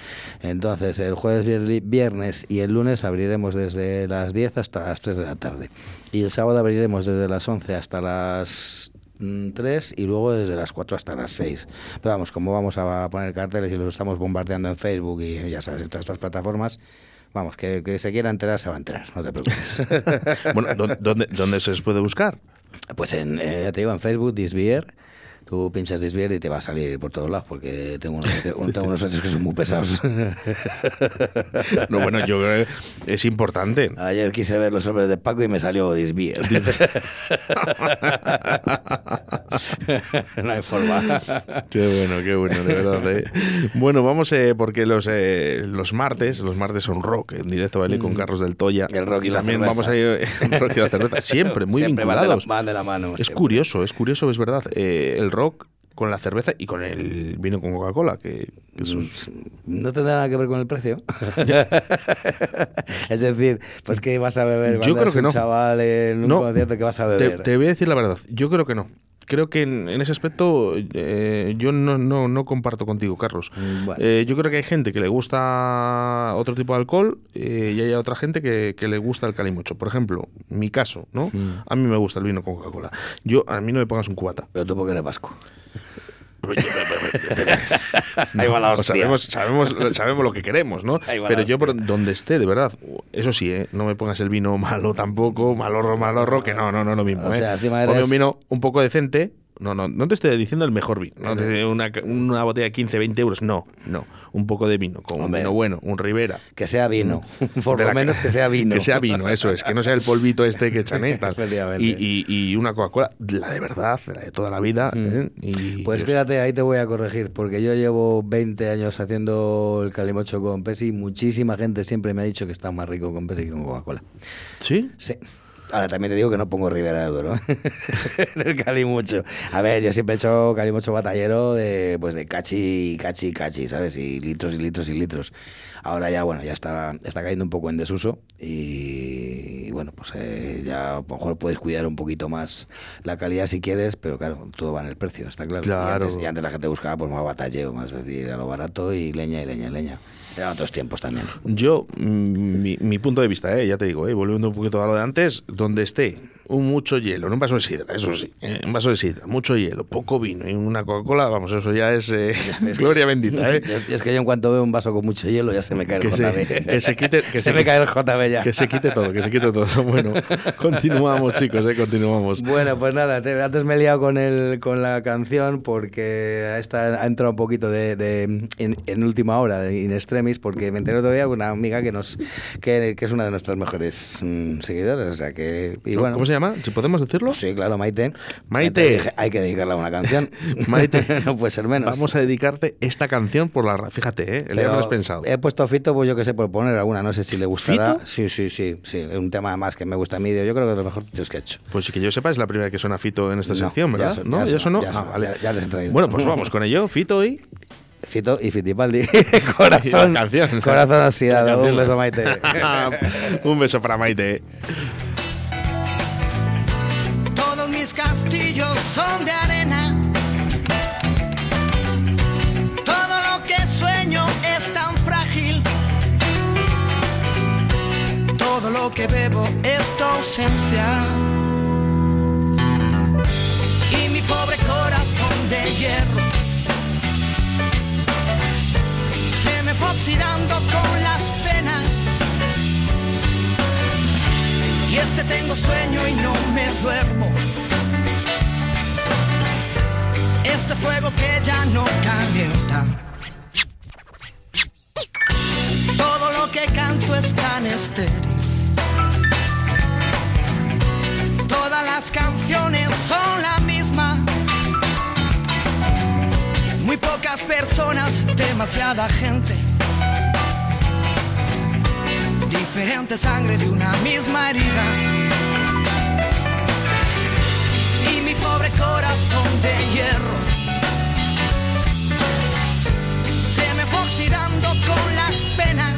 Entonces el jueves, vier- viernes y el lunes abriremos desde las 10 hasta las 3 de la tarde. Y el sábado abriremos desde las 11 hasta las 3 y luego desde las 4 hasta las 6. Pero vamos, como vamos a poner carteles y los estamos bombardeando en Facebook y ya sabes, en todas estas plataformas, vamos, que, que se quiera enterar se va a enterar, no te preocupes. Bueno, ¿dó- ¿dónde, ¿dónde se os puede buscar? pues en, eh, ya te digo, en Facebook, Disbier, tú pinchas Disbier y te va a salir por todos lados, porque tengo unos, tengo unos que son muy pesados. No, bueno, yo creo que es importante. Ayer quise ver los hombres de Paco y me salió Disbier. no hay forma. Qué bueno, qué bueno, de verdad. ¿eh? Bueno, vamos, eh, porque los, eh, los martes, los martes son rock, en directo baile con Carlos del Toya. Mm. El rock y la También cerveza. vamos a ir en rock y la cerveza. Siempre, muy Siempre van de la- vinculados. van de la mano, Es siempre. curioso, es curioso, es verdad. eh, el rock con la cerveza y con el vino con Coca-Cola, que, es- ¿No tendrá nada que ver con el precio? es decir, pues que vas a beber. Yo creo que un no. chaval en un No. concierto que vas a Te, beber. te voy a decir la verdad, yo creo que no. Creo que en, en ese aspecto eh, yo no, no, no comparto contigo, Carlos. Mm, bueno. Eh, yo creo que hay gente que le gusta otro tipo de alcohol eh, y hay otra gente que, que le gusta el calimocho. Por ejemplo, mi caso, ¿no? Mm. A mí me gusta el vino con Coca-Cola. Yo, a mí no me pongas un cubata. Pero tú porque eres vasco. Ahí va la O sabemos, sabemos, sabemos lo que queremos, ¿no? Pero yo por donde esté, de verdad, eso sí, ¿eh? no me pongas el vino malo tampoco, malorro, malorro, que no, no, no lo mismo. O ¿eh? sea, encima Ponme eres- un vino un poco decente. No, no, no te estoy diciendo el mejor vino. No te- una, una botella de 15, 20 euros. No, no. Un poco de vino, con un vino bueno, un Ribera. Que sea vino. Por De lo la- menos que sea vino. Que sea vino, eso es. Que no sea el polvito este que echan, ¿eh? Y, y- y una Coca-Cola, la de verdad, la de toda la vida. ¿eh? Y Pues fíjate, ahí te voy a corregir, porque yo llevo 20 años haciendo el calimocho con Pepsi y muchísima gente siempre me ha dicho que está más rico con Pepsi que con Coca-Cola. ¿Sí? Sí. Ahora también te digo que no pongo Ribera de Duero el calimocho. A ver, yo siempre he hecho calimocho batallero de pues de cachi, cachi, cachi, ¿sabes? Y litros y litros y litros. Ahora ya, bueno, ya está, está cayendo un poco en desuso y, y bueno, pues eh, ya a lo mejor puedes cuidar un poquito más la calidad si quieres, pero claro, todo va en el precio, está claro. Claro. Y antes, y antes la gente buscaba pues más batalleo, más decir, a lo barato y leña y leña y leña. Eran otros tiempos también. Yo, mm, mi, mi punto de vista, eh, ya te digo, eh, volviendo un poquito a lo de antes, donde esté un mucho hielo, no un vaso de sidra, eso sí, eh, un vaso de sidra, mucho hielo, poco vino y una Coca-Cola, vamos, eso ya es eh, gloria bendita, ¿eh? Es, es que yo en cuanto veo un vaso con mucho hielo ya se me cae el Que se- JB. que se quite- que se, se me cae el JB ya. Que se quite todo, que se quite todo. Bueno, continuamos, chicos, eh, continuamos. Bueno, pues nada, te- antes me he liado con, el, con la canción porque esta ha entrado un poquito de, de- en, en última hora, de in extremis, porque me enteré otro día con una amiga que nos que, que es una de nuestras mejores mm, seguidoras, o sea que... Y bueno, ¿Cómo se llama? ¿Si podemos decirlo? Sí, claro, Maite. Maite. Hay que dije- Hay que dedicarle a una canción. Maite, no puede ser menos. Vamos a dedicarte esta canción por la... Fíjate, ¿eh? Pero has pensado. He puesto Fito, pues yo que sé, por poner alguna, no sé si le gustará. ¿Fito? Sí, sí, sí, sí. Es un tema más que me gusta a mí. Yo creo que es mejores tíos que he hecho. Pues sí que yo sepa, es la primera que suena Fito en esta No, sección, ya ¿verdad? son- ¿No? ya ¿Ya son- sonó? ya Ah, vale. ya- ya les he traído. Bueno, pues vamos con ello. Fito y... Fito y Fitipaldi. corazón, canción. corazón oxidado. Un beso, Maite. Un beso para Maite. Mis castillos son de arena. Todo lo que sueño es tan frágil. Todo lo que bebo es tu ausencia. Y mi pobre corazón de hierro se me fue oxidando con las penas. Y este tengo sueño y no me duermo. Este fuego que ya no calienta. Todo lo que canto es tan estéril. Todas las canciones son la misma. Muy pocas personas, demasiada gente diferente sangre de una misma herida pobre corazón de hierro. Se me fue oxidando con las penas.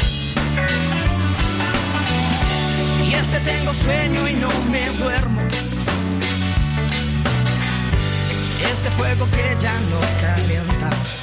Y este tengo sueño y no me duermo. Este fuego que ya no calienta.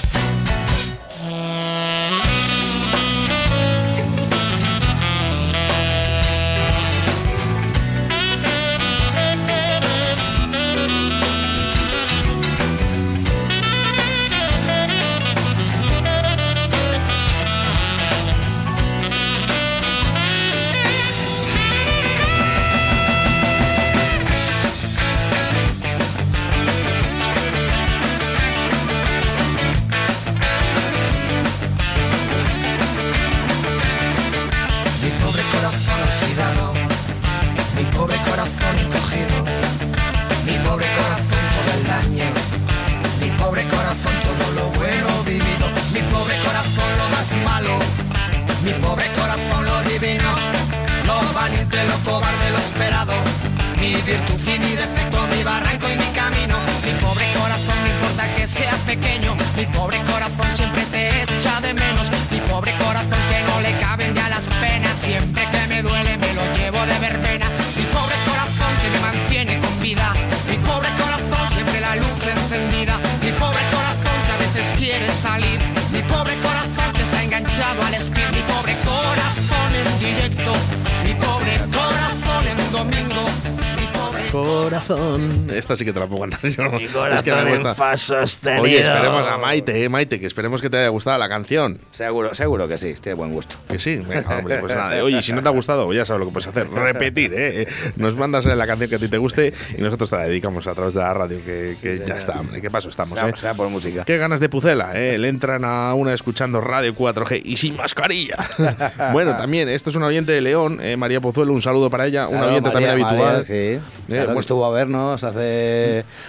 Sí que te la puedo cantar yo. Mi es que me gusta. sostenido. Oye, esperemos a Maite, eh, Maite, que esperemos que te haya gustado la canción. Seguro, seguro que sí, tiene buen gusto. Que sí, venga, hombre, pues nada. Oye, si no te ha gustado, ya sabes lo que puedes hacer. Repetir, ¿eh? Nos mandas la canción que a ti te guste y nosotros te la dedicamos a través de la radio, que, que ya está, hombre. ¿Qué paso estamos, Sea, eh? sea por música. Qué ganas de pucela, ¿eh? Le entran a una escuchando Radio 4G y sin mascarilla. bueno, también, esto es un oyente de León, eh, María Pozuelo, un saludo para ella, un Claro, oyente María, también habitual. María, sí. Eh, Claro, que bueno. estuvo a vernos hace,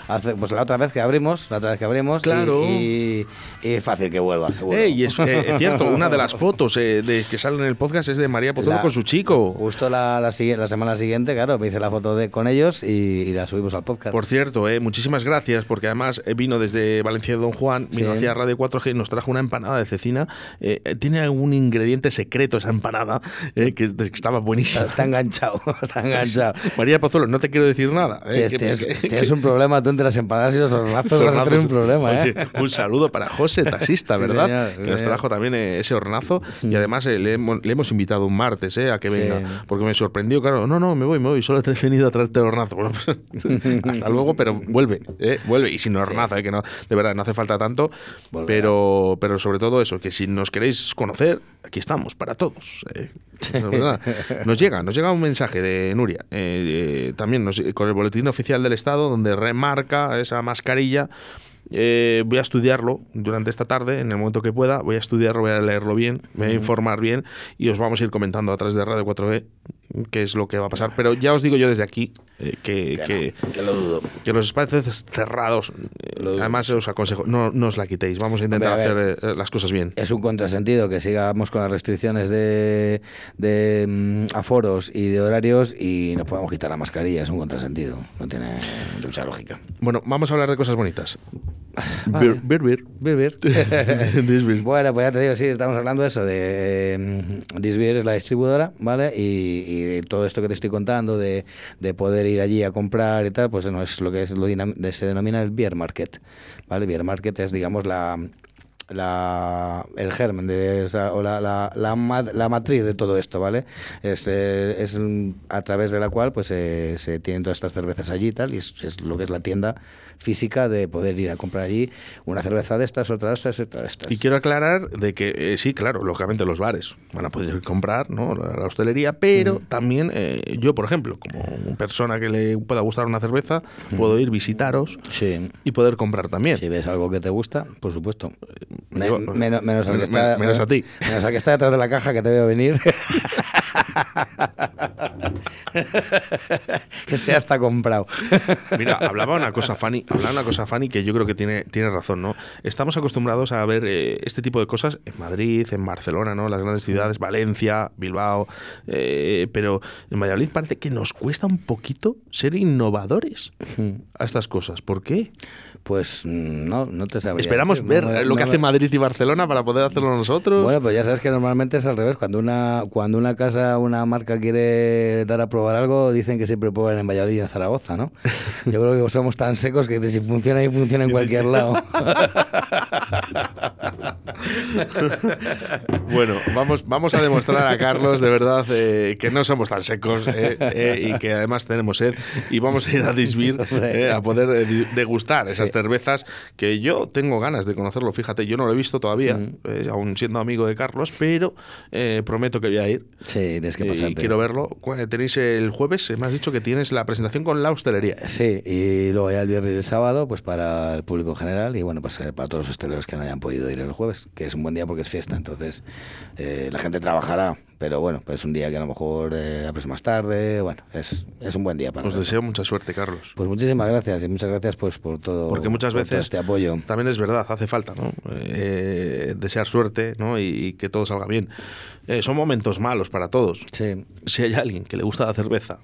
hace. Pues la otra vez que abrimos, la otra vez que abrimos. y- Claro. Y, y es fácil que vuelva, seguro. Eh, y es, eh, cierto, una de las fotos eh, de, que salen en el podcast es de María Pozuelo La- con su chico. Justo la, la, la semana siguiente, claro, me hice la foto de, con ellos y, y la subimos al podcast. Por cierto, eh, muchísimas gracias, porque además eh, vino desde Valencia de Don Juan, vino Sí. hacia Radio 4G y nos trajo una empanada de cecina. Eh, eh, tiene algún ingrediente secreto esa empanada, eh, que, que estaba buenísima. Está enganchado, está enganchado. María Pozuelo, no te quiero decir nada. eh, que- tienes- que- tienes un problema tú entre las empanadas y los hornazos, vas a tener un problema, ¿eh? Oye, un saludo para José, taxista, Sí, ¿verdad? señor, sí, que nos trajo también eh, ese hornazo y además eh, le, hemos, le hemos invitado un martes eh, a que Sí. venga, porque me sorprendió, claro, no, no, me voy, me voy, solo te he venido a traerte el hornazo. Bueno, pues, hasta luego, pero vuelve, eh, vuelve y sin hornazo, eh, que no, de verdad, no hace falta tanto, Volverá. pero, pero sobre todo eso, que si nos queréis conocer, aquí estamos para todos. eh. Nos llega, nos llega un mensaje de Nuria, también nos- con el boletín oficial del Estado, donde remarca esa mascarilla. Eh, voy a estudiarlo durante esta tarde, en el momento que pueda. Voy a estudiarlo, voy a leerlo bien, me voy a informar bien y os vamos a ir comentando a través de Radio 4B qué es lo que va a pasar. Pero ya os digo yo desde aquí eh, que, que, Que lo dudo. que los espacios cerrados, Lo además os aconsejo, no, no os la quitéis. Vamos a intentar Hombre, a ver. hacer eh, las cosas bien. Es un contrasentido que sigamos con las restricciones de, de mm, aforos y de horarios y nos podemos quitar la mascarilla. Es un contrasentido. No tiene mucha lógica. Bueno, vamos a hablar de cosas bonitas. Vale. Bir, bir, bir. Disbir. Bueno, pues ya te digo, sí, estamos hablando de eso, de Disbeer es la distribuidora, ¿vale? Y, y todo esto que te estoy contando de, de poder ir allí a comprar y tal, pues no es lo que es lo se denomina el beer market, ¿vale? Beer market es, digamos, la la, el germen de, o, sea, o la, la, la, ma- la matriz de todo esto, ¿vale? Es, eh, es a través de la cual pues eh, se tienen todas estas cervezas allí y tal, y es, es lo que es la tienda física de poder ir a comprar allí una cerveza de estas, otra de estas, otra de estas. Y quiero aclarar de que eh, sí, claro, lógicamente los bares van a poder comprar, ¿no? La, la hostelería, pero también eh, yo, por ejemplo, como persona que le pueda gustar una cerveza, puedo ir visitaros Sí. y poder comprar también. Si ves algo que te gusta, por supuesto. Me- Yo- menos, menos al que menos- está, menos a ti. Menos al que está detrás de la caja que te veo venir. que sea hasta comprado. Mira, hablaba una cosa Fanny, hablaba una cosa Fanny que yo creo que tiene, tiene razón, ¿no? Estamos acostumbrados a ver eh, este tipo de cosas en Madrid, en Barcelona, ¿no? Las grandes ciudades, Valencia, Bilbao, eh, pero en Valladolid parece que nos cuesta un poquito ser innovadores a estas cosas. ¿Por qué? Pues mm, no, no te sabría. Esperamos decir, ver no lo que no hace Madrid y Barcelona para poder hacerlo nosotros. Bueno, pues ya sabes que normalmente es al revés. Cuando una, cuando una casa una marca quiere dar a probar algo, dicen que siempre prueban en Valladolid y en Zaragoza, ¿no? Yo creo que somos tan secos que si funciona y funciona en cualquier lado. Bueno, vamos, vamos a demostrar a Carlos de verdad eh, que no somos tan secos eh, eh, y que además tenemos sed y vamos a ir a Disbir a poder degustar esas Sí. cervezas que yo tengo ganas de conocerlo. Fíjate, yo no lo he visto todavía, Mm. aún siendo amigo de Carlos, pero prometo que voy a ir. Sí, tienes que y pasarte. quiero verlo. Tenéis el jueves, me has dicho que tienes la presentación con la hostelería. Sí, y luego ya el viernes y el sábado, pues para el público en general y bueno, pues para todos los hosteleros que no hayan podido ir el jueves, que es un buen día porque es fiesta, entonces eh, la gente trabajará, pero bueno, pues es un día que a lo mejor eh, abres más tarde, bueno, es, es un buen día para Os nosotros. deseo mucha suerte, Carlos. Pues muchísimas gracias y muchas gracias pues por todo, Porque muchas por todo veces este apoyo. también es verdad, hace falta, ¿no? Eh, desear suerte, ¿no? Y, y que todo salga bien. Eh, son momentos malos para todos. Sí, Si hay alguien que le gusta la cerveza,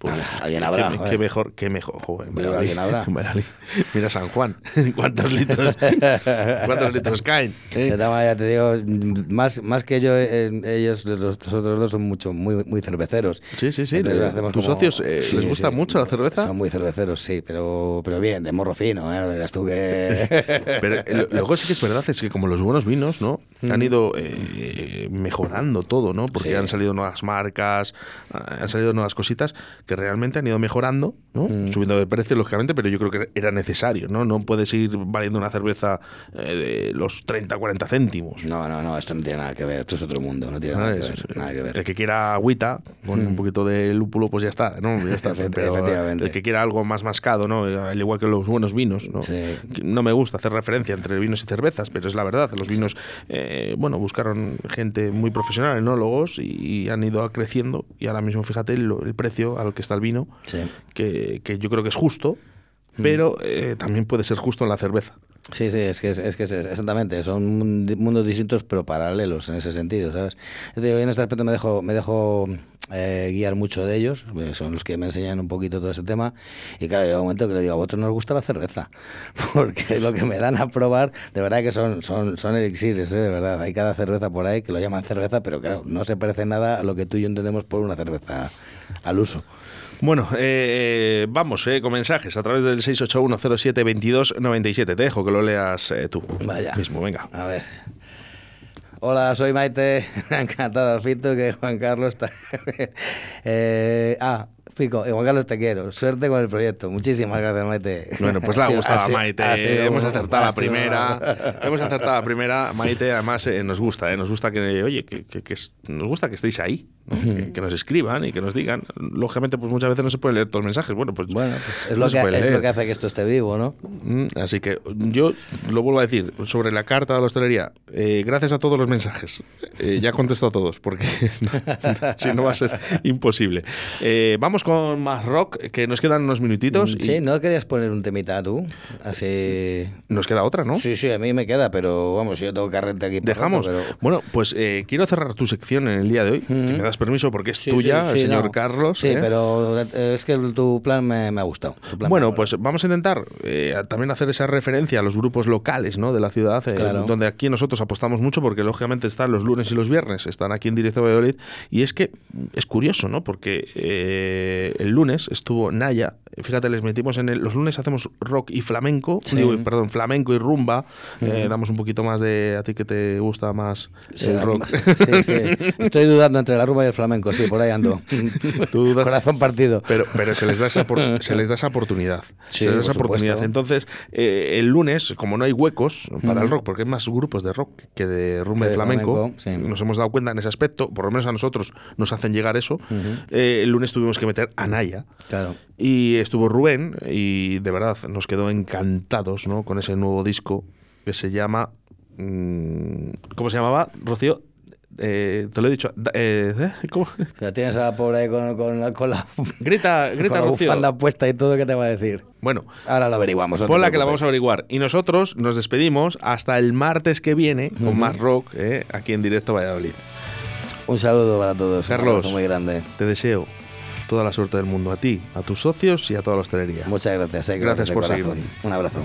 pues alguien habrá, qué, mejor, qué mejor, joder, Valladolid, alguien habrá. Mira San Juan, ¿cuántos litros, cuántos litros caen? De eh? maneras, te digo, más, más que yo, eh, ellos, los, otros dos son mucho, muy, muy cerveceros. Sí, sí, sí. Entonces ¿Tus como- socios eh, Sí, les gusta sí. mucho la cerveza? Son muy cerveceros, sí, pero, pero bien, de morro fino, ¿eh? No tú que... Pero eh, lo- luego sí que es verdad, es que como los buenos vinos, ¿no? Mm. Han ido eh, mejorando todo, ¿no? Porque Sí. han salido nuevas marcas, ah, han salido nuevas cositas que realmente han ido mejorando, ¿no? Mm. Subiendo de precio, lógicamente, pero yo creo que era necesario, ¿no? No puedes ir valiendo una cerveza eh, de los 30, 40 céntimos. No, no, no, esto no tiene nada que ver, esto es otro mundo, no tiene Ah, nada que es- ver. Nada que ver. El que quiera agüita, con un poquito de lúpulo, pues ya está, ¿no? Ya está. Pero el que quiera algo más mascado, ¿no? Al igual que los buenos vinos, ¿no? Sí. No me gusta hacer referencia entre vinos y cervezas, pero es la verdad. Los vinos, eh, bueno, buscaron gente muy profesional, enólogos, y, y han ido creciendo. Y ahora mismo, fíjate el, el precio al que está el vino, Sí. que, que yo creo que es justo, pero eh, también puede ser justo en la cerveza. Sí, sí, es que es, es que es exactamente, son mun- mundos distintos pero paralelos en ese sentido, ¿sabes? Digo, en este aspecto me dejo, me dejo eh, guiar mucho de ellos, eh, son los que me enseñan un poquito todo ese tema y claro, llega un momento que le digo, a vosotros nos gusta la cerveza, porque lo que me dan a probar, de verdad que son, son, son elixires, ¿eh? de verdad, hay cada cerveza por ahí que lo llaman cerveza, pero claro, no se parece nada a lo que tú y yo entendemos por una cerveza al uso. Bueno, eh, vamos eh, con mensajes a través del 681072297. Te dejo que lo leas eh, tú Vaya. mismo. Venga. A ver. Hola, soy Maite. Encantado, Fito, que Juan Carlos está. eh, ah, Fico, Juan Carlos, te quiero. Suerte con el proyecto. Muchísimas gracias, Maite. Bueno, pues le ha gustado a sido- Maite. Hemos acertado la primera. Hemos acertado la primera. Maite, además, eh, nos gusta, eh, nos gusta que, oye, que, que- que nos gusta que estéis ahí, ¿no? que, que nos escriban y que nos digan. Lógicamente, pues muchas veces no se pueden leer todos los mensajes. Bueno, pues, Bueno, pues es, no lo que, es lo que hace que esto esté vivo, ¿no? Mm, Así que yo lo vuelvo a decir sobre la carta de la hostelería. eh, gracias a todos los mensajes. Eh, ya contesto a todos porque si no va a ser imposible. Eh, vamos con más rock, que nos quedan unos minutitos. y Mm, Sí, ¿no querías poner un temita tú? Así... Nos queda otra, ¿no? Sí, sí, a mí me queda, pero vamos, yo tengo carrete aquí. Dejamos. pero- Bueno, pues eh, quiero cerrar tu sección en el día de hoy. Que me das permiso porque es Sí, tuya, sí, el señor no. Carlos. Sí, ¿eh? pero eh, es que tu plan me, me ha gustado. Bueno, pues vamos a intentar eh, también hacer esa referencia a los grupos locales ¿no? de la ciudad, Claro. donde aquí nosotros apostamos mucho porque lógicamente están los lunes y los viernes, están aquí en directo a Valladolid. Y es que es curioso, ¿no? Porque eh, el lunes estuvo Naya, fíjate, les metimos en el... Los lunes hacemos rock y flamenco, Sí. digo, perdón, flamenco y rumba, eh, damos un poquito más de... A ti que te gusta más Sí, el rock. Sí, sí. Estoy dudando entre la rumba y el flamenco, sí, por ahí ando. Tú dudas- Corazón partido. Pero, pero se les da esa, por- se les da esa oportunidad. Sí, se les da esa por oportunidad. Entonces, eh, el lunes, como no hay huecos para el rock, porque hay más grupos de rock que de rumba Que y flamenco, nos hemos dado cuenta en ese aspecto, por lo menos a nosotros nos hacen llegar eso. Eh, el lunes tuvimos que meter a Naya. Claro. Y estuvo Rubén y de verdad nos quedó encantados ¿no? con ese nuevo disco que se llama... mm, ¿Cómo se llamaba, Rocío? Eh, te lo he dicho. eh, ¿eh? ¿Cómo? La tienes a la pobre ahí con, con la, con la, Grita, grita, con la bufanda puesta y todo, ¿qué te va a decir? Bueno, Ahora lo averiguamos. no Ponla que la vamos a averiguar. Y nosotros nos despedimos hasta el martes que viene con más rock eh, aquí en directo Valladolid. Un saludo para todos. Carlos. muy grande. Te deseo toda la suerte del mundo a ti, a tus socios y a toda la hostelería. Muchas gracias. eh, Gracias de por seguirme. Un abrazo.